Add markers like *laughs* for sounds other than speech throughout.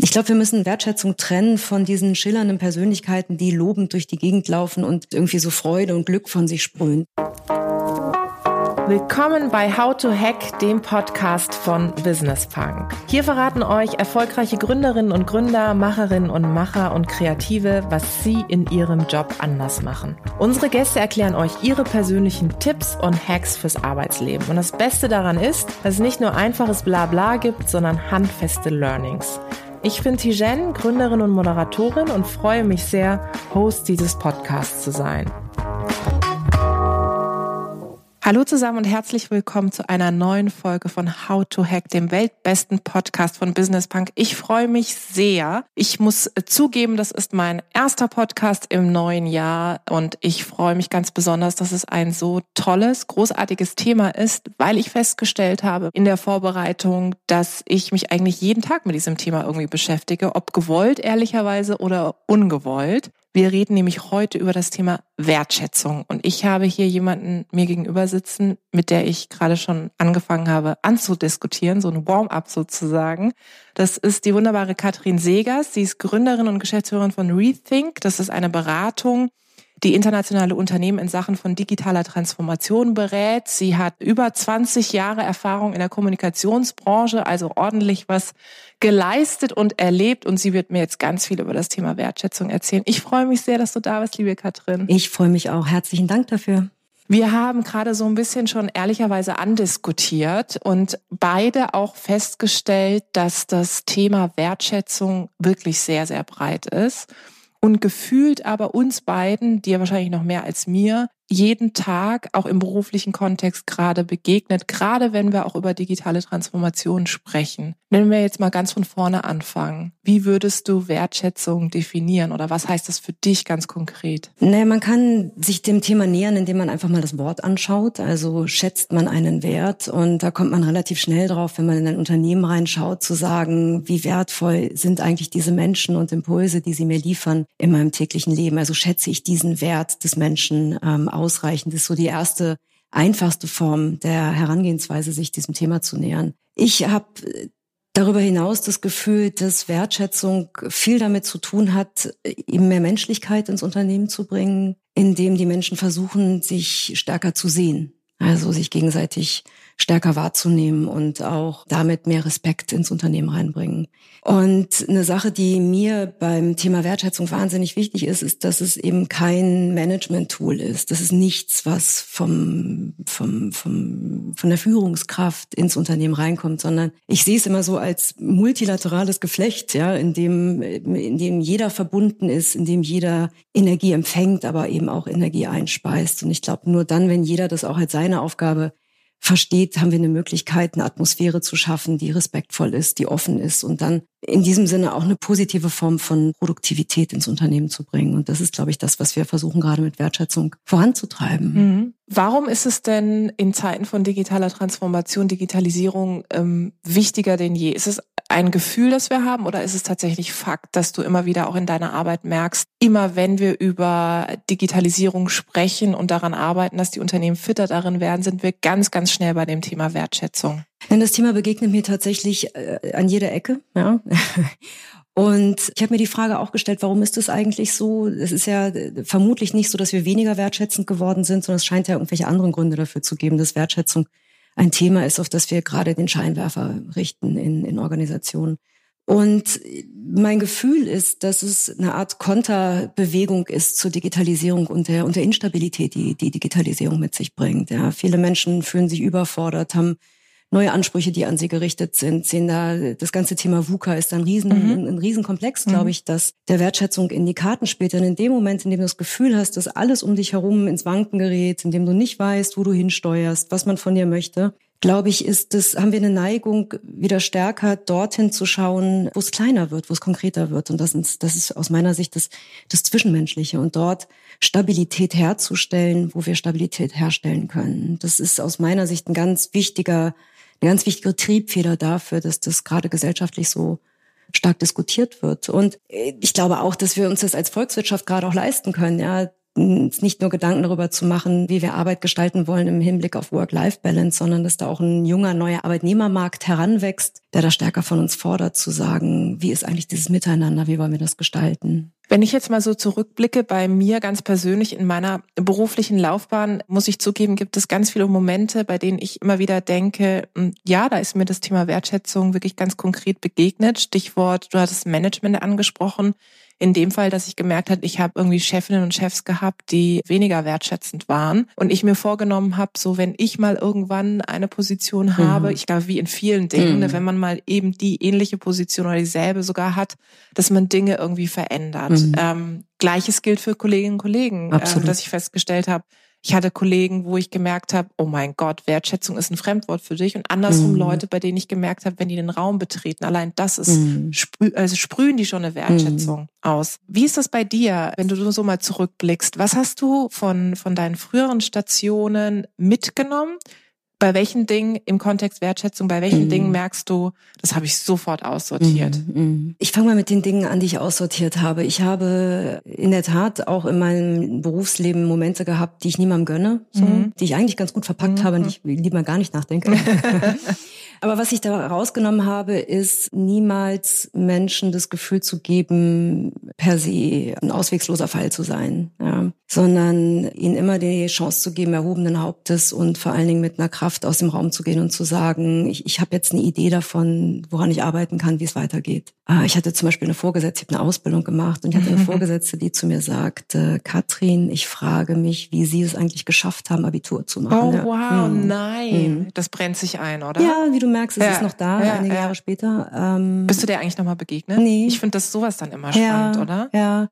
Ich glaube, wir müssen Wertschätzung trennen von diesen schillernden Persönlichkeiten, die lobend durch die Gegend laufen und irgendwie so Freude und Glück von sich sprühen. Willkommen bei How to Hack, dem Podcast von Business Punk. Hier verraten euch erfolgreiche Gründerinnen und Gründer, Macherinnen und Macher und Kreative, was sie in ihrem Job anders machen. Unsere Gäste erklären euch ihre persönlichen Tipps und Hacks fürs Arbeitsleben. Und das Beste daran ist, dass es nicht nur einfaches Blabla gibt, sondern handfeste Learnings. Ich bin Tijen, Gründerin und Moderatorin und freue mich sehr, Host dieses Podcasts zu sein. Hallo zusammen und herzlich willkommen zu einer neuen Folge von How to Hack, dem weltbesten Podcast von Business Punk. Ich freue mich sehr. Ich muss zugeben, das ist mein erster Podcast im neuen Jahr und ich freue mich ganz besonders, dass es ein so tolles, großartiges Thema ist, weil ich festgestellt habe in der Vorbereitung, dass ich mich eigentlich jeden Tag mit diesem Thema irgendwie beschäftige, ob gewollt ehrlicherweise oder ungewollt. Wir reden nämlich heute über das Thema Wertschätzung. Und ich habe hier jemanden mir gegenüber sitzen, mit der ich gerade schon angefangen habe anzudiskutieren, so ein Warm-up sozusagen. Das ist die wunderbare Katrin Segers. Sie ist Gründerin und Geschäftsführerin von Rethink. Das ist eine Beratung, die internationale Unternehmen in Sachen von digitaler Transformation berät. Sie hat über 20 Jahre Erfahrung in der Kommunikationsbranche, also ordentlich was geleistet und erlebt. Und sie wird mir jetzt ganz viel über das Thema Wertschätzung erzählen. Ich freue mich sehr, dass du da bist, liebe Katrin. Ich freue mich auch. Herzlichen Dank dafür. Wir haben gerade so ein bisschen schon ehrlicherweise andiskutiert und beide auch festgestellt, dass das Thema Wertschätzung wirklich sehr, sehr breit ist. Und gefühlt aber uns beiden, dir wahrscheinlich noch mehr als mir, jeden Tag auch im beruflichen Kontext gerade begegnet, gerade wenn wir auch über digitale Transformation sprechen. Wenn wir jetzt mal ganz von vorne anfangen, wie würdest du Wertschätzung definieren oder was heißt das für dich ganz konkret? Naja, man kann sich dem Thema nähern, indem man einfach mal das Wort anschaut. Also schätzt man einen Wert und da kommt man relativ schnell drauf, wenn man in ein Unternehmen reinschaut, zu sagen, wie wertvoll sind eigentlich diese Menschen und Impulse, die sie mir liefern in meinem täglichen Leben. Also schätze ich diesen Wert des Menschen ähm, ausreichend. Das ist so die erste einfachste Form der Herangehensweise, sich diesem Thema zu nähern. Ich habe darüber hinaus das Gefühl, dass Wertschätzung viel damit zu tun hat, eben mehr Menschlichkeit ins Unternehmen zu bringen, indem die Menschen versuchen, sich stärker zu sehen. Also sich gegenseitig stärker wahrzunehmen und auch damit mehr Respekt ins Unternehmen reinbringen. Und eine Sache, die mir beim Thema Wertschätzung wahnsinnig wichtig ist, ist, dass es eben kein Management-Tool ist. Das ist nichts, was vom, vom, vom, von der Führungskraft ins Unternehmen reinkommt, sondern ich sehe es immer so als multilaterales Geflecht, ja, in dem, in dem jeder verbunden ist, in dem jeder Energie empfängt, aber eben auch Energie einspeist. Und ich glaube, nur dann, wenn jeder das auch als seine Aufgabe versteht, haben wir eine Möglichkeit, eine Atmosphäre zu schaffen, die respektvoll ist, die offen ist und dann in diesem Sinne auch eine positive Form von Produktivität ins Unternehmen zu bringen. Und das ist, glaube ich, das, was wir versuchen gerade mit Wertschätzung voranzutreiben. Mhm. Warum ist es denn in Zeiten von digitaler Transformation, Digitalisierung ähm, wichtiger denn je? Ist es ein Gefühl, das wir haben, oder ist es tatsächlich Fakt, dass du immer wieder auch in deiner Arbeit merkst, immer wenn wir über Digitalisierung sprechen und daran arbeiten, dass die Unternehmen fitter darin werden, sind wir ganz, ganz schnell bei dem Thema Wertschätzung? Denn das Thema begegnet mir tatsächlich äh, an jeder Ecke. Ja. *laughs* Und ich habe mir die Frage auch gestellt, warum ist das eigentlich so? Es ist ja äh, vermutlich nicht so, dass wir weniger wertschätzend geworden sind, sondern es scheint ja irgendwelche anderen Gründe dafür zu geben, dass Wertschätzung ein Thema ist, auf das wir gerade den Scheinwerfer richten in, in Organisationen. Und mein Gefühl ist, dass es eine Art Konterbewegung ist zur Digitalisierung und der, und der Instabilität, die die Digitalisierung mit sich bringt. Ja, viele Menschen fühlen sich überfordert, haben neue Ansprüche, die an sie gerichtet sind, sehen da, das ganze Thema VUCA ist ein riesen, mhm. ein, Riesenkomplex, glaube mhm. ich, dass der Wertschätzung in die Karten spielt. Denn in dem Moment, in dem du das Gefühl hast, dass alles um dich herum ins Wanken gerät, in dem du nicht weißt, wo du hinsteuerst, was man von dir möchte, glaube ich, ist das, haben wir eine Neigung, wieder stärker dorthin zu schauen, wo es kleiner wird, wo es konkreter wird. Und das ist, das ist aus meiner Sicht das, das Zwischenmenschliche. Und dort Stabilität herzustellen, wo wir Stabilität herstellen können. Das ist aus meiner Sicht ein ganz wichtiger eine ganz wichtige Triebfeder dafür, dass das gerade gesellschaftlich so stark diskutiert wird. Und ich glaube auch, dass wir uns das als Volkswirtschaft gerade auch leisten können. Ja, uns nicht nur Gedanken darüber zu machen, wie wir Arbeit gestalten wollen im Hinblick auf Work-Life-Balance, sondern dass da auch ein junger, neuer Arbeitnehmermarkt heranwächst, der da stärker von uns fordert, zu sagen, wie ist eigentlich dieses Miteinander, wie wollen wir das gestalten? Wenn ich jetzt mal so zurückblicke bei mir ganz persönlich in meiner beruflichen Laufbahn, muss ich zugeben, gibt es ganz viele Momente, bei denen ich immer wieder denke, hm, ja, da ist mir das Thema Wertschätzung wirklich ganz konkret begegnet. Stichwort, du hattest Management angesprochen in dem Fall, dass ich gemerkt habe, ich habe irgendwie Chefinnen und Chefs gehabt, die weniger wertschätzend waren. Und ich mir vorgenommen habe, so wenn ich mal irgendwann eine Position habe, mhm. ich glaube, wie in vielen Dingen, mhm. wenn man mal eben die ähnliche Position oder dieselbe sogar hat, dass man Dinge irgendwie verändert. Mhm. Ähm, Gleiches gilt für Kolleginnen und Kollegen, äh, dass ich festgestellt habe, ich hatte Kollegen, wo ich gemerkt habe, oh mein Gott, Wertschätzung ist ein Fremdwort für dich. Und andersrum mhm. Leute, bei denen ich gemerkt habe, wenn die den Raum betreten, allein das ist, mhm. sprü also sprühen die schon eine Wertschätzung mhm. aus. Wie ist das bei dir, wenn du so mal zurückblickst? Was hast du von, von deinen früheren Stationen mitgenommen? Bei welchen Dingen im Kontext Wertschätzung, bei welchen mhm. Dingen merkst du, das habe ich sofort aussortiert? Mhm. mhm. Ich fange mal mit den Dingen an, die ich aussortiert habe. Ich habe in der Tat auch in meinem Berufsleben Momente gehabt, die ich niemandem gönne, so, mhm. die ich eigentlich ganz gut verpackt mhm. habe und die ich lieber gar nicht nachdenke. *laughs* *laughs* Aber was ich da rausgenommen habe, ist niemals Menschen das Gefühl zu geben, per se ein auswegsloser Fall zu sein, ja. sondern ihnen immer die Chance zu geben, erhobenen Hauptes und vor allen Dingen mit einer Kraft aus dem Raum zu gehen und zu sagen, ich, ich habe jetzt eine Idee davon, woran ich arbeiten kann, wie es weitergeht. Ah, ich hatte zum Beispiel eine Vorgesetzte, ich habe eine Ausbildung gemacht und ich hatte eine *laughs* Vorgesetzte, die zu mir sagte, Katrin, ich frage mich, wie Sie es eigentlich geschafft haben, Abitur zu machen. Oh wow, hm. nein. Hm. Das brennt sich ein, oder? Ja, wie du merkst, es ja, ist noch da, ja, einige ja. Jahre später. Ähm, Bist du der eigentlich nochmal begegnet? Nee. Ich finde das sowas dann immer spannend, oder? Ja.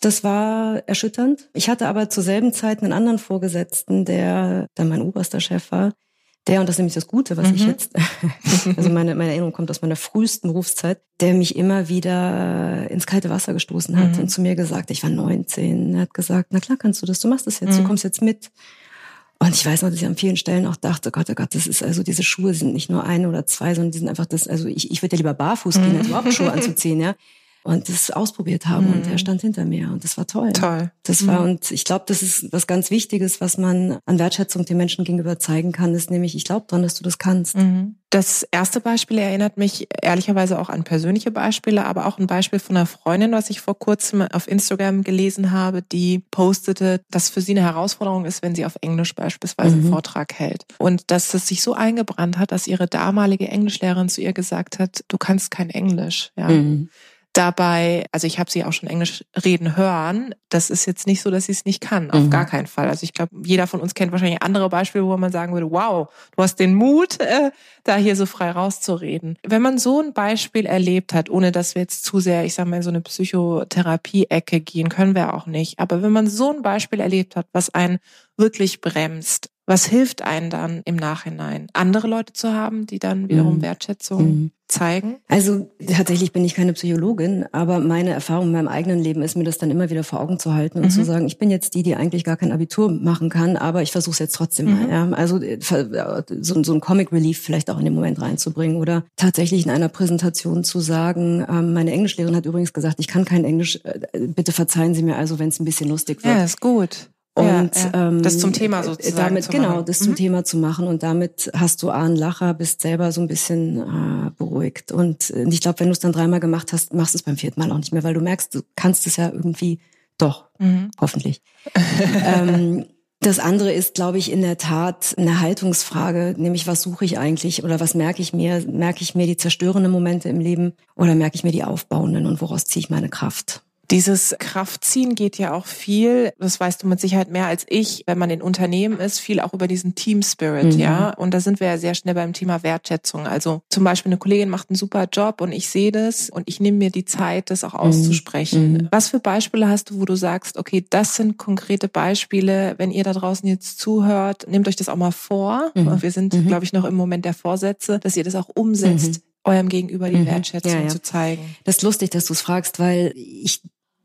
Das war erschütternd. Ich hatte aber zur selben Zeit einen anderen Vorgesetzten, der dann mein oberster Chef war, der, und das ist nämlich das Gute, was mhm. ich jetzt, *laughs* also meine, meine Erinnerung kommt aus meiner frühesten Berufszeit, der mich immer wieder ins kalte Wasser gestoßen hat mhm. und zu mir gesagt, ich war 19, er hat gesagt, na klar kannst du das, du machst das jetzt, mhm. du kommst jetzt mit. Und ich weiß noch, dass ich an vielen Stellen auch dachte, Gott, oh Gott, das ist also, diese Schuhe sind nicht nur ein oder zwei, sondern die sind einfach das, also ich, ich würde ja lieber barfuß gehen, als überhaupt Schuhe anzuziehen, ja und das ausprobiert haben mhm. und er mhm. stand hinter mir und das war toll. Toll. Das mhm. war und ich glaube, das ist was ganz Wichtiges, was man an Wertschätzung den Menschen gegenüber zeigen kann, ist nämlich, ich glaube dran, dass du das kannst. Mhm. Das erste Beispiel erinnert mich ehrlicherweise auch an persönliche Beispiele, aber auch ein Beispiel von einer Freundin, was ich vor kurzem auf Instagram gelesen habe, die postete, dass für sie eine Herausforderung ist, wenn sie auf Englisch beispielsweise einen mhm. Vortrag hält. Und dass es sich so eingebrannt hat, dass ihre damalige Englischlehrerin zu ihr gesagt hat, du kannst kein Englisch. Ja. Dabei, also ich habe sie auch schon Englisch reden hören. Das ist jetzt nicht so, dass sie es nicht kann, auf mhm. gar keinen Fall. Also ich glaube, jeder von uns kennt wahrscheinlich andere Beispiele, wo man sagen würde, wow, du hast den Mut, *laughs* äh, da hier so frei rauszureden. Wenn man so ein Beispiel erlebt hat, ohne dass wir jetzt zu sehr, ich sage mal, in so eine Psychotherapie-Ecke gehen, können wir auch nicht. Aber wenn man so ein Beispiel erlebt hat, was einen wirklich bremst, was hilft einen dann im Nachhinein? Andere Leute zu haben, die dann wiederum mhm. Wertschätzung mhm. Zeigen? Also tatsächlich bin ich keine Psychologin, aber meine Erfahrung in meinem eigenen Leben ist mir das dann immer wieder vor Augen zu halten und mhm. zu sagen, ich bin jetzt die, die eigentlich gar kein Abitur machen kann, aber ich versuche es jetzt trotzdem mal. Mhm. Ja? Also äh, so, so ein Comic Relief vielleicht auch in den Moment reinzubringen oder tatsächlich in einer Präsentation zu sagen, ähm, meine Englischlehrerin hat übrigens gesagt, ich kann kein Englisch, äh, bitte verzeihen Sie mir also, wenn es ein bisschen lustig wird. Ja, ist gut. Und ja, ja. das zum Thema äh, sozusagen. Damit, genau, das mhm. zum Thema zu machen. Und damit hast du A, einen Lacher, bist selber so ein bisschen äh, beruhigt. Und ich glaube, wenn du es dann dreimal gemacht hast, machst du es beim vierten Mal auch nicht mehr, weil du merkst, du kannst es ja irgendwie doch, mhm. hoffentlich. *laughs* ähm, das andere ist, glaube ich, in der Tat eine Haltungsfrage, nämlich was suche ich eigentlich oder was merke ich mir? Merke ich mir die zerstörenden Momente im Leben oder merke ich mir die aufbauenden und woraus ziehe ich meine Kraft? Dieses Kraftziehen geht ja auch viel, das weißt du mit Sicherheit mehr als ich, wenn man in Unternehmen ist, viel auch über diesen Team Spirit, mhm. ja. Und da sind wir ja sehr schnell beim Thema Wertschätzung. Also zum Beispiel eine Kollegin macht einen super Job und ich sehe das und ich nehme mir die Zeit, das auch auszusprechen. Mhm. Was für Beispiele hast du, wo du sagst, okay, das sind konkrete Beispiele, wenn ihr da draußen jetzt zuhört, nehmt euch das auch mal vor. Mhm. Wir sind, mhm. glaube ich, noch im Moment der Vorsätze, dass ihr das auch umsetzt mhm. eurem Gegenüber die Wertschätzung ja, ja. zu zeigen. Das ist lustig, dass du es fragst, weil ich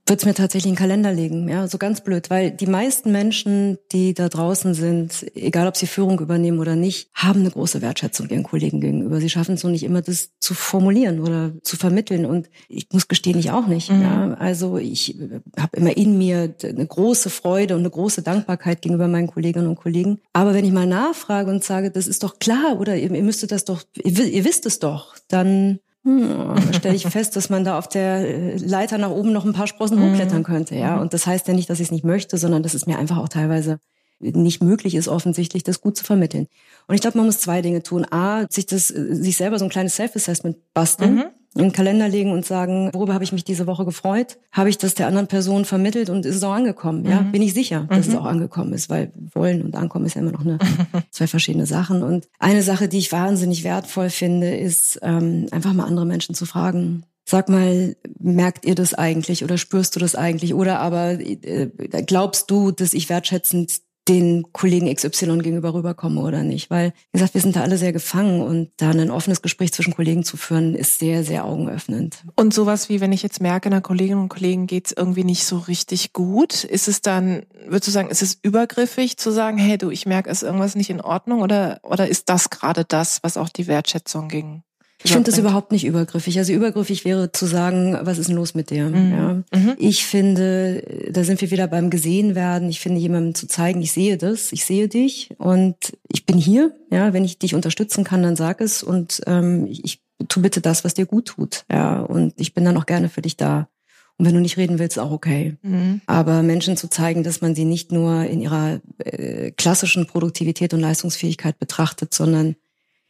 würde es mir tatsächlich in den Kalender legen, ja, so ganz blöd, weil die meisten Menschen, die da draußen sind, egal ob sie Führung übernehmen oder nicht, haben eine große Wertschätzung ihren Kollegen gegenüber. Sie schaffen es so nicht immer, das zu formulieren oder zu vermitteln. Und ich muss gestehen, ich auch nicht. Mhm. Ja. Also ich habe immer in mir eine große Freude und eine große Dankbarkeit gegenüber meinen Kolleginnen und Kollegen. Aber wenn ich mal nachfrage und sage, das ist doch klar oder ihr, ihr müsstet das doch, ihr, ihr wisst es doch, dann hm, stelle ich fest, dass man da auf der äh, Leiter nach oben noch ein paar Sprossen mhm. hochklettern könnte, ja. Mhm. Und das heißt ja nicht, dass ich es nicht möchte, sondern dass es mir einfach auch teilweise nicht möglich ist, offensichtlich das gut zu vermitteln. Und ich glaube, man muss zwei Dinge tun. A, sich das, äh, sich selber so ein kleines Self-Assessment basteln. Mhm in den Kalender legen und sagen, worüber habe ich mich diese Woche gefreut? Habe ich das der anderen Person vermittelt und ist es auch angekommen? Ja, mhm. bin ich sicher, dass mhm. es auch angekommen ist, weil wollen und ankommen ist ja immer noch eine *laughs* zwei verschiedene Sachen. Und eine Sache, die ich wahnsinnig wertvoll finde, ist ähm, einfach mal andere Menschen zu fragen. Sag mal, merkt ihr das eigentlich oder spürst du das eigentlich? Oder aber äh, glaubst du, dass ich wertschätzend den Kollegen XY gegenüber rüberkomme oder nicht. Weil, wie gesagt, wir sind da alle sehr gefangen und da ein offenes Gespräch zwischen Kollegen zu führen, ist sehr, sehr augenöffnend. Und sowas wie, wenn ich jetzt merke, einer Kolleginnen und Kollegen geht's irgendwie nicht so richtig gut, ist es dann, würdest du sagen, ist es übergriffig zu sagen, hey du, ich merke, ist irgendwas nicht in Ordnung oder, oder ist das gerade das, was auch die Wertschätzung ging? Ich finde das überhaupt nicht übergriffig. Also übergriffig wäre zu sagen, was ist denn los mit dir? Mhm. Ja. Mhm. Ich finde, da sind wir wieder beim gesehen werden. Ich finde, jemandem zu zeigen, ich sehe das, ich sehe dich und ich bin hier. Ja, wenn ich dich unterstützen kann, dann sag es und ähm, ich tu bitte das, was dir gut tut. Ja, und ich bin dann auch gerne für dich da. Und wenn du nicht reden willst, auch okay. Mhm. Aber Menschen zu zeigen, dass man sie nicht nur in ihrer äh, klassischen Produktivität und Leistungsfähigkeit betrachtet, sondern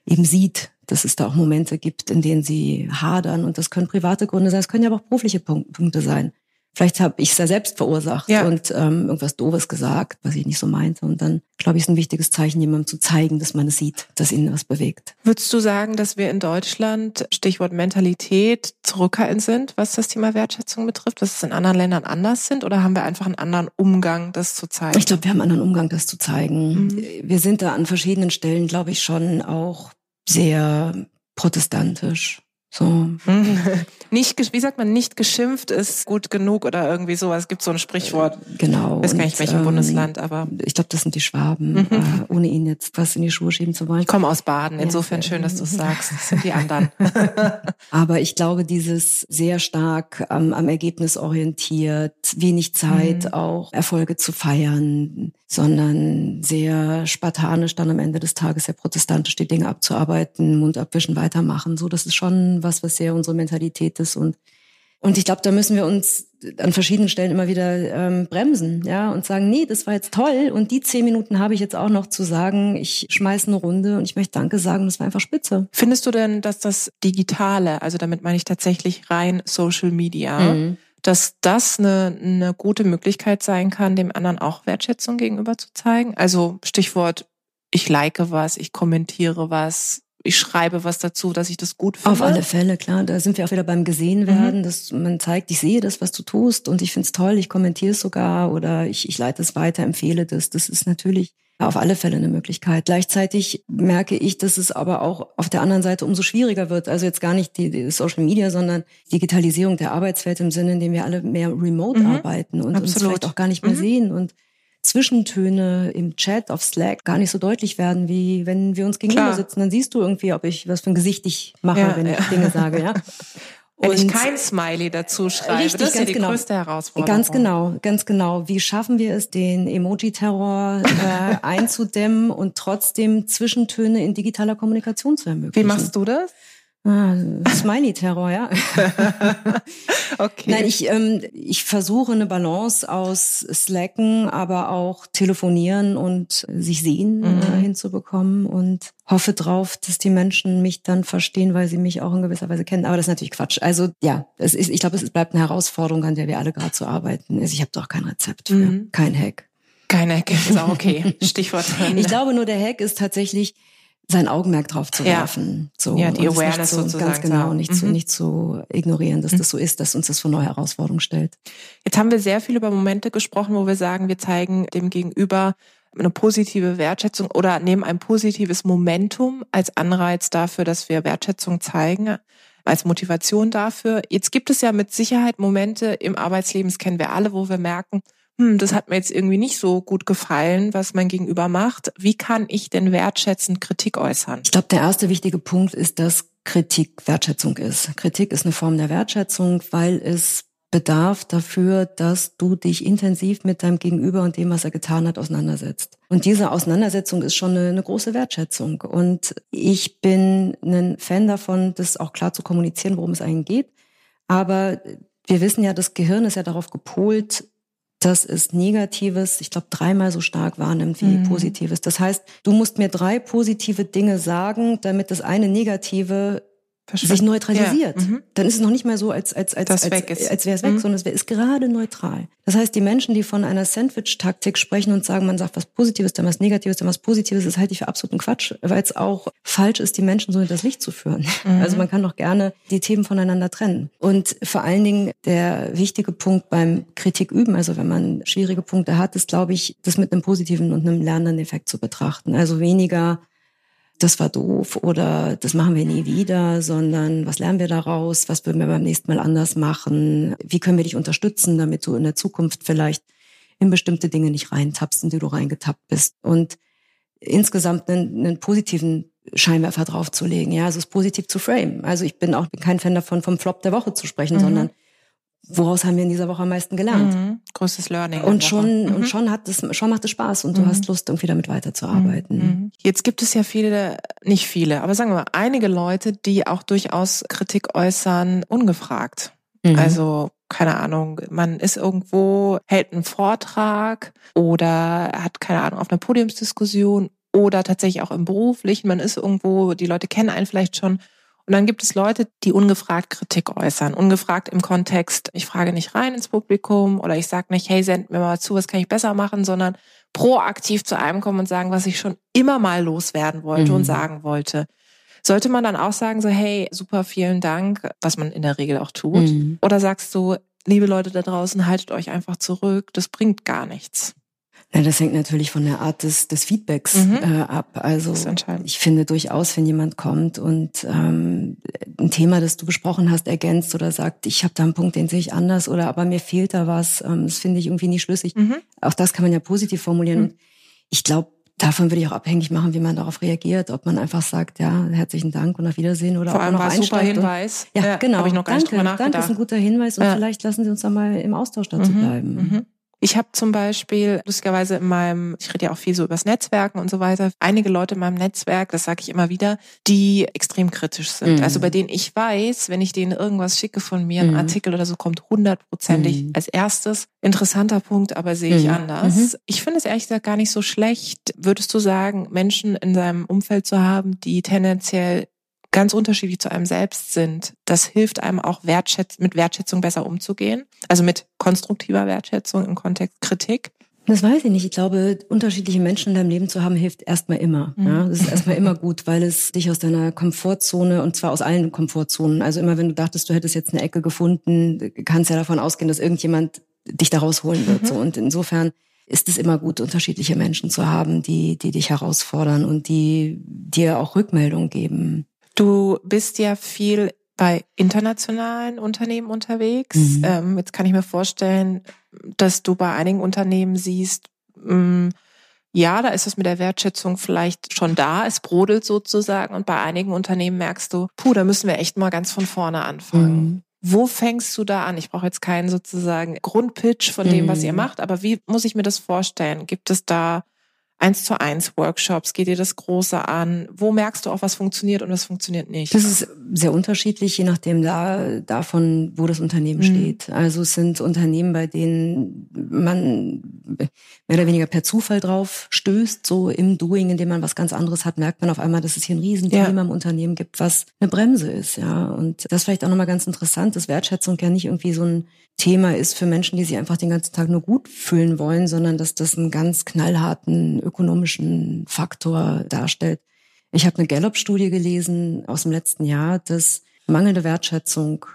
eben sieht, dass es da auch Momente gibt, in denen sie hadern. Und das können private Gründe sein, es können ja aber auch berufliche Punkte sein. Vielleicht habe ich es ja selbst verursacht ja. und ähm, irgendwas Doofes gesagt, was ich nicht so meinte. Und dann, glaube ich, ist ein wichtiges Zeichen, jemandem zu zeigen, dass man es sieht, dass ihn was bewegt. Würdest du sagen, dass wir in Deutschland, Stichwort Mentalität, zurückhaltend sind, was das Thema Wertschätzung betrifft, dass es in anderen Ländern anders sind? Oder haben wir einfach einen anderen Umgang, das zu zeigen? Ich glaube, wir haben einen anderen Umgang, das zu zeigen. Mhm. Wir sind da an verschiedenen Stellen, glaube ich, schon auch sehr protestantisch. So. *laughs* nicht, wie sagt man, nicht geschimpft ist gut genug oder irgendwie sowas. Es gibt so ein Sprichwort. Genau. Ich weiß gar nicht, welchem ähm, Bundesland, aber. Ich glaube, das sind die Schwaben, mhm. äh, ohne ihnen jetzt was in die Schuhe schieben zu wollen. Ich komme aus Baden, insofern ja. schön, dass du es sagst. Das sind die anderen. *laughs* aber ich glaube, dieses sehr stark ähm, am Ergebnis orientiert, wenig Zeit mhm. auch Erfolge zu feiern, sondern sehr spartanisch dann am Ende des Tages sehr protestantisch die Dinge abzuarbeiten, Mund abwischen, weitermachen. So, das ist schon was, was sehr unsere Mentalität ist und und ich glaube, da müssen wir uns an verschiedenen Stellen immer wieder ähm, bremsen, ja, und sagen, nee, das war jetzt toll und die zehn Minuten habe ich jetzt auch noch zu sagen, ich schmeiße eine Runde und ich möchte Danke sagen, das war einfach spitze. Findest du denn, dass das Digitale, also damit meine ich tatsächlich rein Social Media, mhm dass das eine, eine gute Möglichkeit sein kann, dem anderen auch Wertschätzung gegenüber zu zeigen. Also Stichwort, ich like was, ich kommentiere was, ich schreibe was dazu, dass ich das gut finde. Auf alle Fälle, klar. Da sind wir auch wieder beim gesehen werden, mhm. dass man zeigt, ich sehe das, was du tust und ich finde es toll, ich kommentiere es sogar oder ich, ich leite es weiter, empfehle das. Das ist natürlich auf alle Fälle eine Möglichkeit. Gleichzeitig merke ich, dass es aber auch auf der anderen Seite umso schwieriger wird. Also jetzt gar nicht die, die Social Media, sondern Digitalisierung der Arbeitswelt im Sinne, in dem wir alle mehr remote mhm. arbeiten und Absolut. uns vielleicht auch gar nicht mehr mhm. sehen und Zwischentöne im Chat auf Slack gar nicht so deutlich werden, wie wenn wir uns gegenüber Klar. sitzen. Dann siehst du irgendwie, ob ich was für ein Gesicht ich mache, ja, wenn ja. ich Dinge sage, ja. *laughs* Wenn ich kein Smiley dazu schreibe, richtig, das ist ja die genau. größte Herausforderung. Ganz genau, ganz genau. Wie schaffen wir es, den Emoji-Terror äh, *laughs* einzudämmen und trotzdem Zwischentöne in digitaler Kommunikation zu ermöglichen? Wie machst du das? Ah, Smiley-Terror, ja. *laughs* okay. Nein, ich, ähm, ich versuche eine Balance aus Slacken, aber auch telefonieren und sich sehen mhm. äh, hinzubekommen und hoffe drauf, dass die Menschen mich dann verstehen, weil sie mich auch in gewisser Weise kennen. Aber das ist natürlich Quatsch. Also ja, es ist, ich glaube, es bleibt eine Herausforderung, an der wir alle gerade zu arbeiten. Also ich habe doch kein Rezept für, mhm. kein Hack. Kein Hack ist auch okay. *laughs* Stichwort. ich glaube nur, der Hack ist tatsächlich sein Augenmerk drauf zu werfen. Ja. So, ja, die Awareness so, sozusagen. Ganz genau, nicht, mhm. zu, nicht zu ignorieren, dass mhm. das so ist, dass uns das vor neue Herausforderungen stellt. Jetzt haben wir sehr viel über Momente gesprochen, wo wir sagen, wir zeigen dem Gegenüber eine positive Wertschätzung oder nehmen ein positives Momentum als Anreiz dafür, dass wir Wertschätzung zeigen. als Motivation dafür. Jetzt gibt es ja mit Sicherheit Momente im Arbeitsleben, das kennen wir alle, wo wir merken, hm, das hat mir jetzt irgendwie nicht so gut gefallen, was mein Gegenüber macht. Wie kann ich denn wertschätzend Kritik äußern? Ich glaube, der erste wichtige Punkt ist, dass Kritik Wertschätzung ist. Kritik ist eine Form der Wertschätzung, weil es bedarf dafür, dass du dich intensiv mit deinem Gegenüber und dem, was er getan hat, auseinandersetzt. Und diese Auseinandersetzung ist schon eine, eine, große Wertschätzung. Und ich bin ein Fan davon, das auch klar zu kommunizieren, worum es eigentlich geht. Aber wir wissen ja, das Gehirn ist ja darauf gepolt, dass es Negatives, ich glaube, dreimal so stark wahrnimmt wie mhm. Positives. Das heißt, du musst mir drei positive Dinge sagen, damit das eine Negative sich neutralisiert. Ja. Mhm. Dann ist es noch nicht mehr so, als, als, als, als, als, als wäre es weg, mhm. sondern es ist gerade neutral. Das heißt, die Menschen, die von einer Sandwich-Taktik sprechen und sagen, man sagt was Positives, dann was Negatives, dann was Positives, das halte ich für absoluten Quatsch, weil es auch falsch ist, die Menschen so in das Licht zu führen. Mhm. Also man kann doch gerne die Themen voneinander trennen. Und vor allen Dingen der wichtige Punkt beim Kritik üben, also wenn man schwierige Punkte hat, ist, glaube ich, das mit einem positiven und einem lernenden Effekt zu betrachten. Also weniger das war doof oder das machen wir nie wieder, sondern was lernen wir daraus, was würden wir beim nächsten Mal anders machen, wie können wir dich unterstützen, damit du in der Zukunft vielleicht in bestimmte Dinge nicht reintappst, in die du reingetappt bist. Und insgesamt einen, einen positiven Scheinwerfer draufzulegen, ja, also es positiv zu frame. Also ich bin auch kein Fan davon, vom Flop der Woche zu sprechen, mhm. sondern woraus haben wir in dieser Woche am meisten gelernt? Mhm. Größtes Learning. Und schon, mhm. und schon hat es, schon macht es Spaß und du mhm. hast Lust, irgendwie damit weiterzuarbeiten. Mhm. Jetzt gibt es ja viele, nicht viele, aber sagen wir mal, einige Leute, die auch durchaus Kritik äußern, ungefragt. Mhm. Also, keine Ahnung, man ist irgendwo, hält einen Vortrag oder hat, keine Ahnung, auf einer Podiumsdiskussion oder tatsächlich auch im Beruflichen, man ist irgendwo, die Leute kennen einen vielleicht schon und dann gibt es Leute, die ungefragt Kritik äußern. Ungefragt im Kontext, ich frage nicht rein ins Publikum oder ich sage nicht, hey, send mir mal zu, was kann ich besser machen, sondern proaktiv zu einem kommen und sagen, was ich schon immer mal loswerden wollte mhm. und sagen wollte. Sollte man dann auch sagen, so, hey, super, vielen Dank, was man in der Regel auch tut? Mhm. Oder sagst du, liebe Leute da draußen, haltet euch einfach zurück, das bringt gar nichts? Ja, das hängt natürlich von der Art des, des Feedbacks mhm. äh, ab. Also ich finde durchaus, wenn jemand kommt und ähm, ein Thema, das du besprochen hast, ergänzt oder sagt, ich habe da einen Punkt, den sehe ich anders oder aber mir fehlt da was, ähm, das finde ich irgendwie nicht schlüssig. Mhm. Auch das kann man ja positiv formulieren. Mhm. Und ich glaube, davon würde ich auch abhängig machen, wie man darauf reagiert. Ob man einfach sagt, ja, herzlichen Dank und auf Wiedersehen oder Vor ob man noch war super Hinweis. Und, ja, ja, genau. Ich noch gar danke, nicht danke, ist ein guter Hinweis und ja. vielleicht lassen Sie uns da mal im Austausch dazu mhm. bleiben. Mhm. Ich habe zum Beispiel lustigerweise in meinem, ich rede ja auch viel so übers Netzwerken und so weiter, einige Leute in meinem Netzwerk, das sage ich immer wieder, die extrem kritisch sind. Mhm. Also bei denen ich weiß, wenn ich denen irgendwas schicke von mir, ein mhm. Artikel oder so, kommt hundertprozentig mhm. als erstes. Interessanter Punkt, aber sehe ich mhm. anders. Mhm. Ich finde es ehrlich gesagt gar nicht so schlecht. Würdest du sagen, Menschen in seinem Umfeld zu haben, die tendenziell ganz unterschiedlich zu einem selbst sind, das hilft einem auch Wertschätz mit Wertschätzung besser umzugehen. Also mit konstruktiver Wertschätzung im Kontext Kritik. Das weiß ich nicht. Ich glaube, unterschiedliche Menschen in deinem Leben zu haben, hilft erstmal immer. Mhm. Ja, das ist erstmal immer gut, weil es dich aus deiner Komfortzone und zwar aus allen Komfortzonen. Also immer, wenn du dachtest, du hättest jetzt eine Ecke gefunden, kannst ja davon ausgehen, dass irgendjemand dich da rausholen wird. Mhm. So. Und insofern ist es immer gut, unterschiedliche Menschen zu haben, die, die dich herausfordern und die dir auch Rückmeldung geben. Du bist ja viel bei internationalen Unternehmen unterwegs. Mhm. Ähm, jetzt kann ich mir vorstellen, dass du bei einigen Unternehmen siehst, mh, mm, ja, da ist es mit der Wertschätzung vielleicht schon da, es brodelt sozusagen. Und bei einigen Unternehmen merkst du, puh, da müssen wir echt mal ganz von vorne anfangen. Mhm. Wo fängst du da an? Ich brauche jetzt keinen sozusagen Grundpitch von dem, was ihr mhm. macht, aber wie muss ich mir das vorstellen? Gibt es da eins zu eins Workshops? Geht dir das Große an? Wo merkst du auch, was funktioniert und was funktioniert nicht? Das ist sehr unterschiedlich, je nachdem da, davon, wo das Unternehmen mhm. steht. Also es sind Unternehmen, bei denen man mehr oder weniger per Zufall drauf stößt, so im Doing, indem man was ganz anderes hat, merkt man auf einmal, dass es hier ein Riesenthema ja. im Unternehmen gibt, was eine Bremse ist, ja. Und das ist vielleicht auch nochmal ganz interessant, dass Wertschätzung ja nicht irgendwie so ein Thema ist für Menschen, die sich einfach den ganzen Tag nur gut fühlen wollen, sondern dass das einen ganz knallharten ökonomischen Faktor darstellt. Ich habe eine Gallup-Studie gelesen aus dem letzten Jahr, dass mangelnde Wertschätzung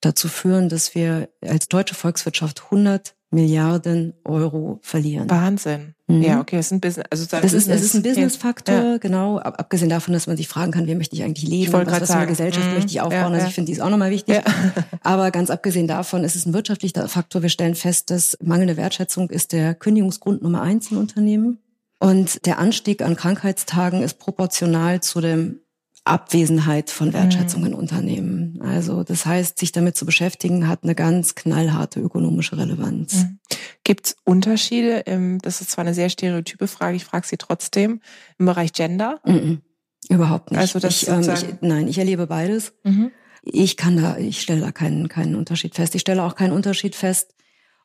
dazu führen, dass wir als deutsche Volkswirtschaft 100 Milliarden Euro verlieren. Wahnsinn. Mhm. Ja, okay, das ist ein Business. Also das Business, ist, es ist ein Business-Faktor, ja. genau. Abgesehen davon, dass man sich fragen kann, wie möchte ich eigentlich leben, ich was, was für eine Gesellschaft mhm. möchte ich aufbauen. Ja, also ich finde, die ist auch nochmal wichtig. *laughs* Aber ganz abgesehen davon ist es ein wirtschaftlicher Faktor. Wir stellen fest, dass mangelnde Wertschätzung ist der Kündigungsgrund Nummer eins in Unternehmen. Und der Anstieg an Krankheitstagen ist proportional zu dem Abwesenheit von Wertschätzung mhm. in Unternehmen. Also das heißt, sich damit zu beschäftigen, hat eine ganz knallharte ökonomische Relevanz. Mhm. Gibt es Unterschiede? Im, das ist zwar eine sehr stereotype Frage, ich frage sie trotzdem, im Bereich Gender? Mhm. Überhaupt nicht. Also das ich, ähm, ich, nein, ich erlebe beides. Mhm. Ich kann da, ich stelle da keinen, keinen Unterschied fest. Ich stelle auch keinen Unterschied fest,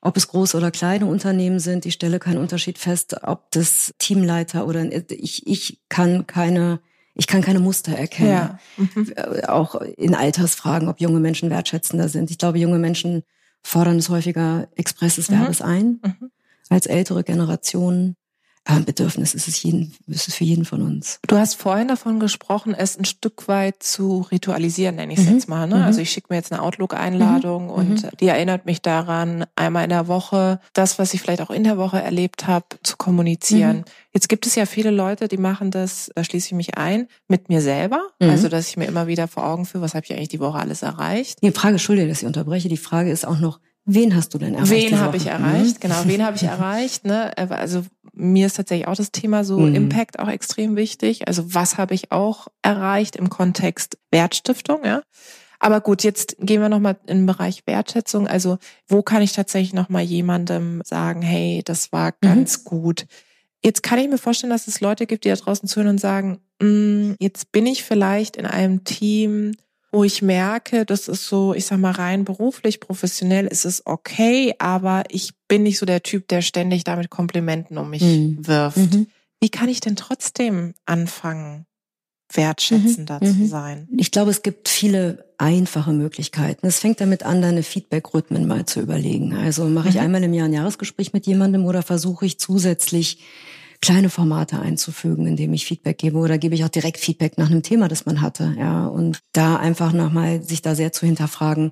ob es große oder kleine Unternehmen sind. Ich stelle keinen Unterschied fest, ob das Teamleiter oder ich, ich kann keine ich kann keine Muster erkennen. Ja. Mhm. Äh, auch in Altersfragen, ob junge Menschen wertschätzender sind. Ich glaube, junge Menschen fordern es häufiger expresses Verbes mhm. ein mhm. als ältere Generationen ein Bedürfnis ist es, jeden, ist es für jeden von uns. Du hast vorhin davon gesprochen, es ein Stück weit zu ritualisieren, nenne ich es mhm. jetzt mal. Ne? Mhm. Also ich schicke mir jetzt eine Outlook-Einladung mhm. und mhm. die erinnert mich daran, einmal in der Woche das, was ich vielleicht auch in der Woche erlebt habe, zu kommunizieren. Mhm. Jetzt gibt es ja viele Leute, die machen das, da schließe ich mich ein, mit mir selber. Mhm. Also dass ich mir immer wieder vor Augen führe, was habe ich eigentlich die Woche alles erreicht. Die Frage, Entschuldige, dass ich unterbreche, die Frage ist auch noch, Wen hast du denn erreicht? Wen habe ich erreicht? Mhm. Genau, wen habe ich *laughs* erreicht? Ne? Also mir ist tatsächlich auch das Thema so mhm. Impact auch extrem wichtig. Also was habe ich auch erreicht im Kontext Wertstiftung? Ja. Aber gut, jetzt gehen wir nochmal in den Bereich Wertschätzung. Also wo kann ich tatsächlich nochmal jemandem sagen, hey, das war mhm. ganz mhm. gut. Jetzt kann ich mir vorstellen, dass es Leute gibt, die da draußen zuhören und sagen, mm, jetzt bin ich vielleicht in einem Team, wo ich merke, das ist so, ich sag mal rein beruflich, professionell ist es okay, aber ich bin nicht so der Typ, der ständig damit Komplimenten um mich mhm. wirft. Mhm. Wie kann ich denn trotzdem anfangen, wertschätzender mhm. zu mhm. sein? Ich glaube, es gibt viele einfache Möglichkeiten. Es fängt damit an, deine Feedback-Rhythmen mal zu überlegen. Also mache ich mhm. einmal im Jahr ein Jahresgespräch mit jemandem oder versuche ich zusätzlich kleine Formate einzufügen, indem ich Feedback gebe oder gebe ich auch direkt Feedback nach einem Thema, das man hatte, ja, und da einfach nochmal sich da sehr zu hinterfragen,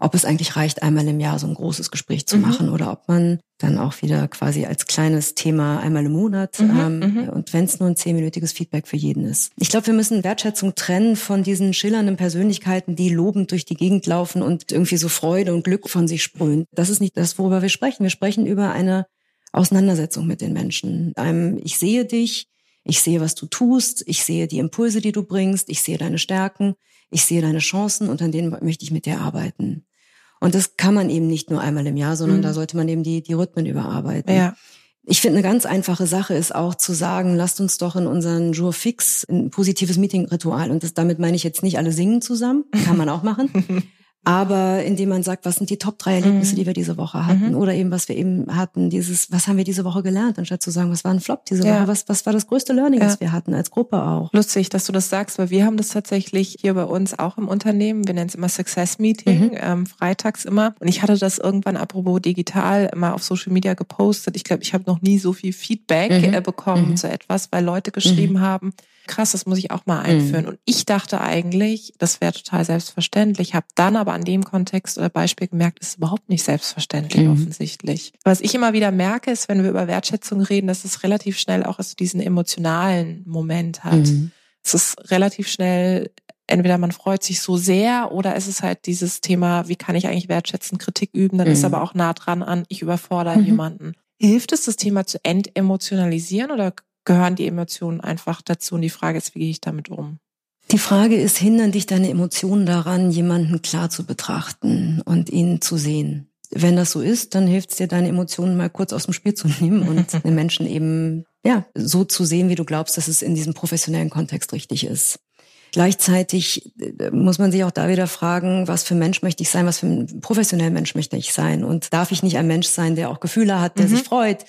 ob es eigentlich reicht, einmal im Jahr so ein großes Gespräch zu mhm. machen oder ob man dann auch wieder quasi als kleines Thema einmal im Monat mhm, ähm, mhm. und wenn es nur ein zehnminütiges Feedback für jeden ist. Ich glaube, wir müssen Wertschätzung trennen von diesen schillernden Persönlichkeiten, die lobend durch die Gegend laufen und irgendwie so Freude und Glück von sich sprühen. Das ist nicht das, worüber wir sprechen. Wir sprechen über eine Auseinandersetzung mit den Menschen. Einem, ich sehe dich, ich sehe, was du tust, ich sehe die Impulse, die du bringst, ich sehe deine Stärken, ich sehe deine Chancen und an denen möchte ich mit dir arbeiten. Und das kann man eben nicht nur einmal im Jahr, sondern mhm. da sollte man eben die, die Rhythmen überarbeiten. Ja. Ich finde, eine ganz einfache Sache ist auch zu sagen, lasst uns doch in unseren Jour fix ein positives Meeting-Ritual. Und das, damit meine ich jetzt nicht alle singen zusammen, kann man auch machen. *laughs* aber indem man sagt, was sind die Top drei Erlebnisse, mhm. die wir diese Woche hatten, mhm. oder eben was wir eben hatten, dieses, was haben wir diese Woche gelernt, anstatt zu sagen, was war ein Flop diese ja. Woche, was, was war das größte Learning, ja. was wir hatten als Gruppe auch. Lustig, dass du das sagst, weil wir haben das tatsächlich hier bei uns auch im Unternehmen, wir nennen es immer Success Meeting, mhm. ähm, freitags immer. Und ich hatte das irgendwann apropos digital mal auf Social Media gepostet. Ich glaube, ich habe noch nie so viel Feedback mhm. äh, bekommen mhm. zu etwas, weil Leute geschrieben mhm. haben, krass, das muss ich auch mal einführen. Und ich dachte eigentlich, das wäre total selbstverständlich, habe dann aber an dem Kontext oder Beispiel gemerkt, ist überhaupt nicht selbstverständlich mhm. offensichtlich. Was ich immer wieder merke, ist, wenn wir über Wertschätzung reden, dass es relativ schnell auch also diesen emotionalen Moment hat. Mhm. Es ist relativ schnell entweder man freut sich so sehr oder es ist halt dieses Thema, wie kann ich eigentlich wertschätzen, Kritik üben, dann mhm. ist aber auch nah dran an, ich überfordere mhm. jemanden. Hilft es, das Thema zu entemotionalisieren oder gehören die Emotionen einfach dazu. Und die Frage ist, wie gehe ich damit um? Die Frage ist, hindern dich deine Emotionen daran, jemanden klar zu betrachten und ihn zu sehen? Wenn das so ist, dann hilft es dir, deine Emotionen mal kurz aus dem Spiel zu *laughs* nehmen und den Menschen eben ja so zu sehen, wie du glaubst, dass es in diesem professionellen Kontext richtig ist. Gleichzeitig äh, muss man sich auch da wieder fragen, was für ein Mensch möchte ich sein, was für ein professioneller Mensch möchte ich sein und darf ich nicht ein Mensch sein, der auch Gefühle hat, der mhm. sich freut,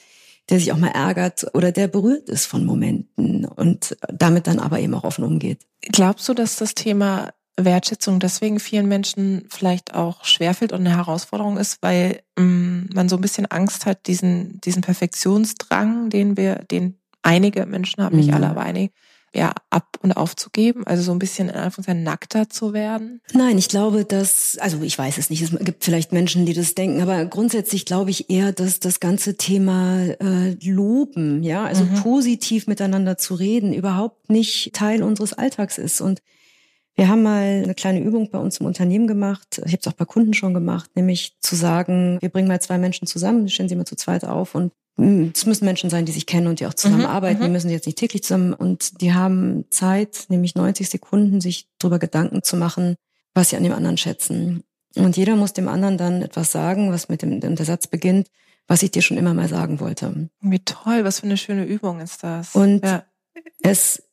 der sich auch mal ärgert oder der berührt ist von Momenten und damit dann aber eben auch offen umgeht. Glaubst du, dass das Thema Wertschätzung deswegen vielen Menschen vielleicht auch schwerfällt und eine Herausforderung ist, weil ähm, man so ein bisschen Angst hat, diesen, diesen Perfektionsdrang, den wir, den einige Menschen haben, nicht mhm. alle, aber einige, ja, ab und aufzugeben? Also so ein bisschen in Anführungszeichen nackter zu werden? Nein, ich glaube, dass, also ich weiß es nicht, es gibt vielleicht Menschen, die das denken, aber grundsätzlich glaube ich eher, dass das ganze Thema äh, Loben, ja, also mhm. positiv miteinander zu reden, überhaupt nicht Teil unseres Alltags ist. Und wir haben mal eine kleine Übung bei uns im Unternehmen gemacht. Ich habe es auch bei Kunden schon gemacht, nämlich zu sagen, wir bringen mal zwei Menschen zusammen, stellen sie mal zu zweit auf und es müssen Menschen sein, die sich kennen und die auch zusammenarbeiten. Mhm, die mhm. müssen jetzt nicht täglich zusammen und die haben Zeit, nämlich 90 Sekunden, sich darüber Gedanken zu machen, was sie an dem anderen schätzen. Und jeder muss dem anderen dann etwas sagen, was mit dem der Satz beginnt, was ich dir schon immer mal sagen wollte. Wie toll, was für eine schöne Übung ist das. Und ja. es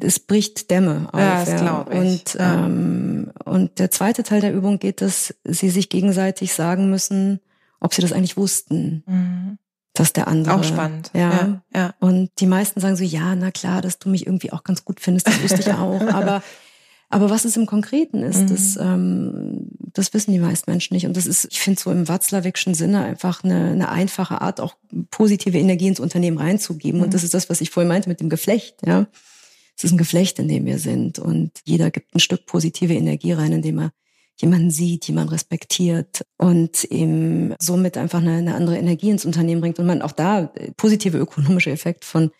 es bricht Dämme auf. Ja, das glaube ich. Und, ja. ähm, und der zweite Teil der Übung geht, dass sie sich gegenseitig sagen müssen, ob sie das eigentlich wussten. Mhm. Dass der andere. Auch spannend. Ja, ja, ja. Und die meisten sagen so, ja, na klar, dass du mich irgendwie auch ganz gut findest, das wusste ich auch. *laughs* Aber aber was es im Konkreten ist, mhm. das, ähm, das wissen die meisten Menschen nicht. Und das ist, ich finde, so im Watzlawickschen Sinne einfach eine, eine einfache Art, auch positive Energie ins Unternehmen reinzugeben. Mhm. Und das ist das, was ich vorhin meinte mit dem Geflecht. Ja, Es ist ein Geflecht, in dem wir sind. Und jeder gibt ein Stück positive Energie rein, indem er jemanden sieht, jemanden respektiert und eben somit einfach eine, eine andere Energie ins Unternehmen bringt. Und man auch da äh, positive ökonomische Effekt von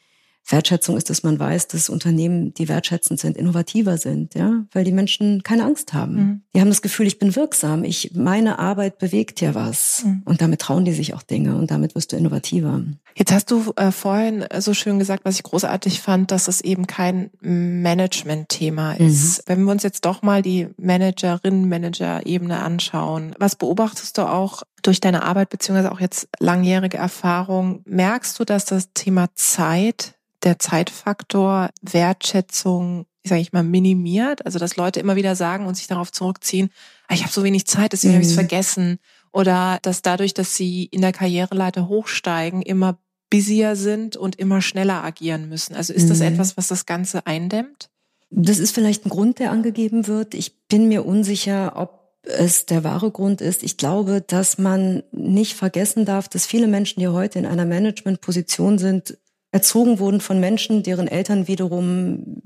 Wertschätzung ist, dass man weiß, dass Unternehmen, die wertschätzend sind, innovativer sind, ja, weil die Menschen keine Angst haben. Mhm. Die haben das Gefühl, ich bin wirksam, ich, meine Arbeit bewegt ja was. Mhm. Und damit trauen die sich auch Dinge und damit wirst du innovativer. Jetzt hast du äh, vorhin so schön gesagt, was ich großartig fand, dass es eben kein Management-Thema mhm. ist. Mhm. Wenn wir uns jetzt doch mal die Managerin, Manager-Ebene anschauen, was beobachtest du auch durch deine Arbeit beziehungsweise auch jetzt langjährige Erfahrung? Merkst du, dass das Thema Zeit der Zeitfaktor Wertschätzung, sage ich mal, minimiert. Also dass Leute immer wieder sagen und sich darauf zurückziehen, ah, ich habe so wenig Zeit, deswegen mhm. habe ich es vergessen. Oder dass dadurch, dass sie in der Karriereleiter hochsteigen, immer busier sind und immer schneller agieren müssen. Also ist das mhm. etwas, was das Ganze eindämmt? Das ist vielleicht ein Grund, der angegeben wird. Ich bin mir unsicher, ob es der wahre Grund ist. Ich glaube, dass man nicht vergessen darf, dass viele Menschen, die heute in einer Managementposition sind, erzogen wurden von Menschen, deren Eltern wiederum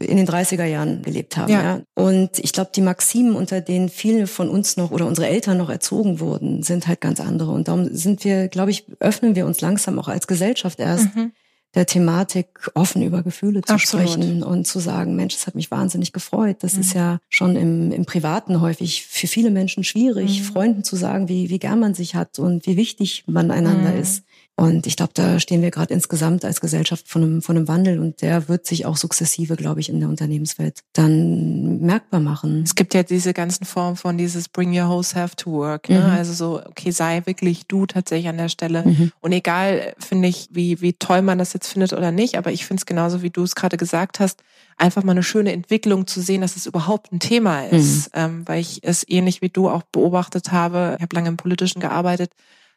in den 30er Jahren gelebt haben. Ja. ja. Und ich glaube, die Maximen, unter denen viele von uns noch oder unsere Eltern noch erzogen wurden, sind halt ganz andere. Und darum sind wir, glaube ich, öffnen wir uns langsam auch als Gesellschaft erst. Mhm der Thematik offen über Gefühle zu Absolut. sprechen und zu sagen, Mensch, das hat mich wahnsinnig gefreut. Das mhm. ist ja schon im, im Privaten häufig für viele Menschen schwierig, mhm. Freunden zu sagen, wie, wie gern man sich hat und wie wichtig man einander mhm. ist. Und ich glaube, da stehen wir gerade insgesamt als Gesellschaft von einem, von einem Wandel und der wird sich auch sukzessive, glaube ich, in der Unternehmenswelt dann merkbar machen. Es gibt ja diese ganzen Formen von dieses Bring your whole self to work. Ne? Mhm. Also so, okay, sei wirklich du tatsächlich an der Stelle. Mhm. Und egal, finde ich, wie, wie toll man das jetzt findet oder nicht, aber ich finde es genauso, wie du es gerade gesagt hast, einfach mal eine schöne Entwicklung zu sehen, dass es überhaupt ein Thema ist. Mhm. Ähm, weil ich es ähnlich wie du auch beobachtet habe, ich habe lange im Politischen gearbeitet,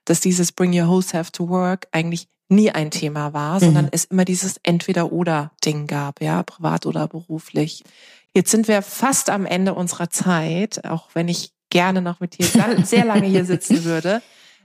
dass dieses Bring Your Whole Self to Work eigentlich nie ein Thema war, mhm. sondern es immer dieses Entweder-Oder-Ding gab, ja, privat oder beruflich. Jetzt sind wir fast am Ende unserer Zeit, auch wenn ich gerne noch mit dir *laughs* sehr lange hier sitzen würde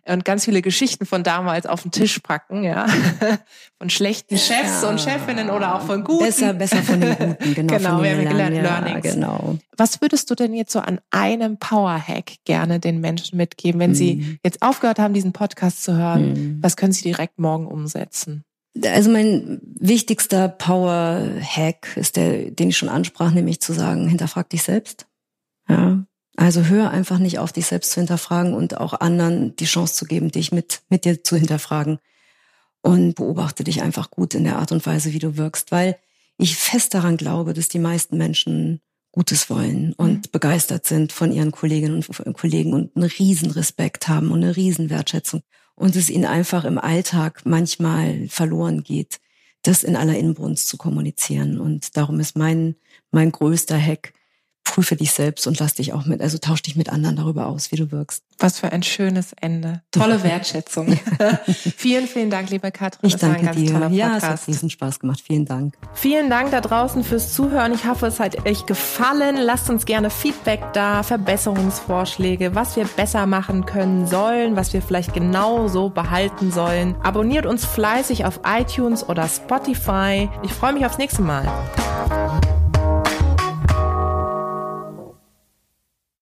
und ganz viele Geschichten von damals auf den Tisch packen, ja. *laughs* Von schlechten Chefs ja. und Chefinnen oder auch von guten. Besser, besser von den guten, *laughs* genau. genau, wir haben gelernt, ja, Learnings. Genau. Was würdest du denn jetzt so an einem Power-Hack gerne den Menschen mitgeben, wenn mm. sie mhm. jetzt aufgehört haben, diesen Podcast zu hören? Mm. Was können sie direkt morgen umsetzen? Also mein wichtigster Power-Hack ist der, den ich schon ansprach, nämlich zu sagen, hinterfrag dich selbst. Ja, also hör einfach nicht auf, dich selbst zu hinterfragen und auch anderen die Chance zu geben, dich mit, mit dir zu hinterfragen. Und beobachte dich einfach gut in der Art und Weise, wie du wirkst, weil ich fest daran glaube, dass die meisten Menschen Gutes wollen und mhm. begeistert sind von ihren Kolleginnen und Kollegen und einen riesen Respekt haben und eine riesen Wertschätzung und es ihnen einfach im Alltag manchmal verloren geht, das in aller Inbrunst zu kommunizieren. Und darum ist mein, mein größter Hack, prüfe dich selbst und lass dich auch mit, also tausch dich mit anderen darüber aus, wie du wirkst. Was für ein schönes Ende. Tolle Wertschätzung. *laughs* *laughs* vielen, vielen Dank, liebe Katrin. Ich das danke dir. Ja, es hat riesen Spaß gemacht. Vielen Dank. Vielen Dank da draußen fürs Zuhören. Ich hoffe, es hat euch gefallen. Lasst uns gerne Feedback da, Verbesserungsvorschläge, was wir besser machen können sollen, was wir vielleicht genau so behalten sollen. Abonniert uns fleißig auf iTunes oder Spotify. Ich freue mich aufs nächste Mal.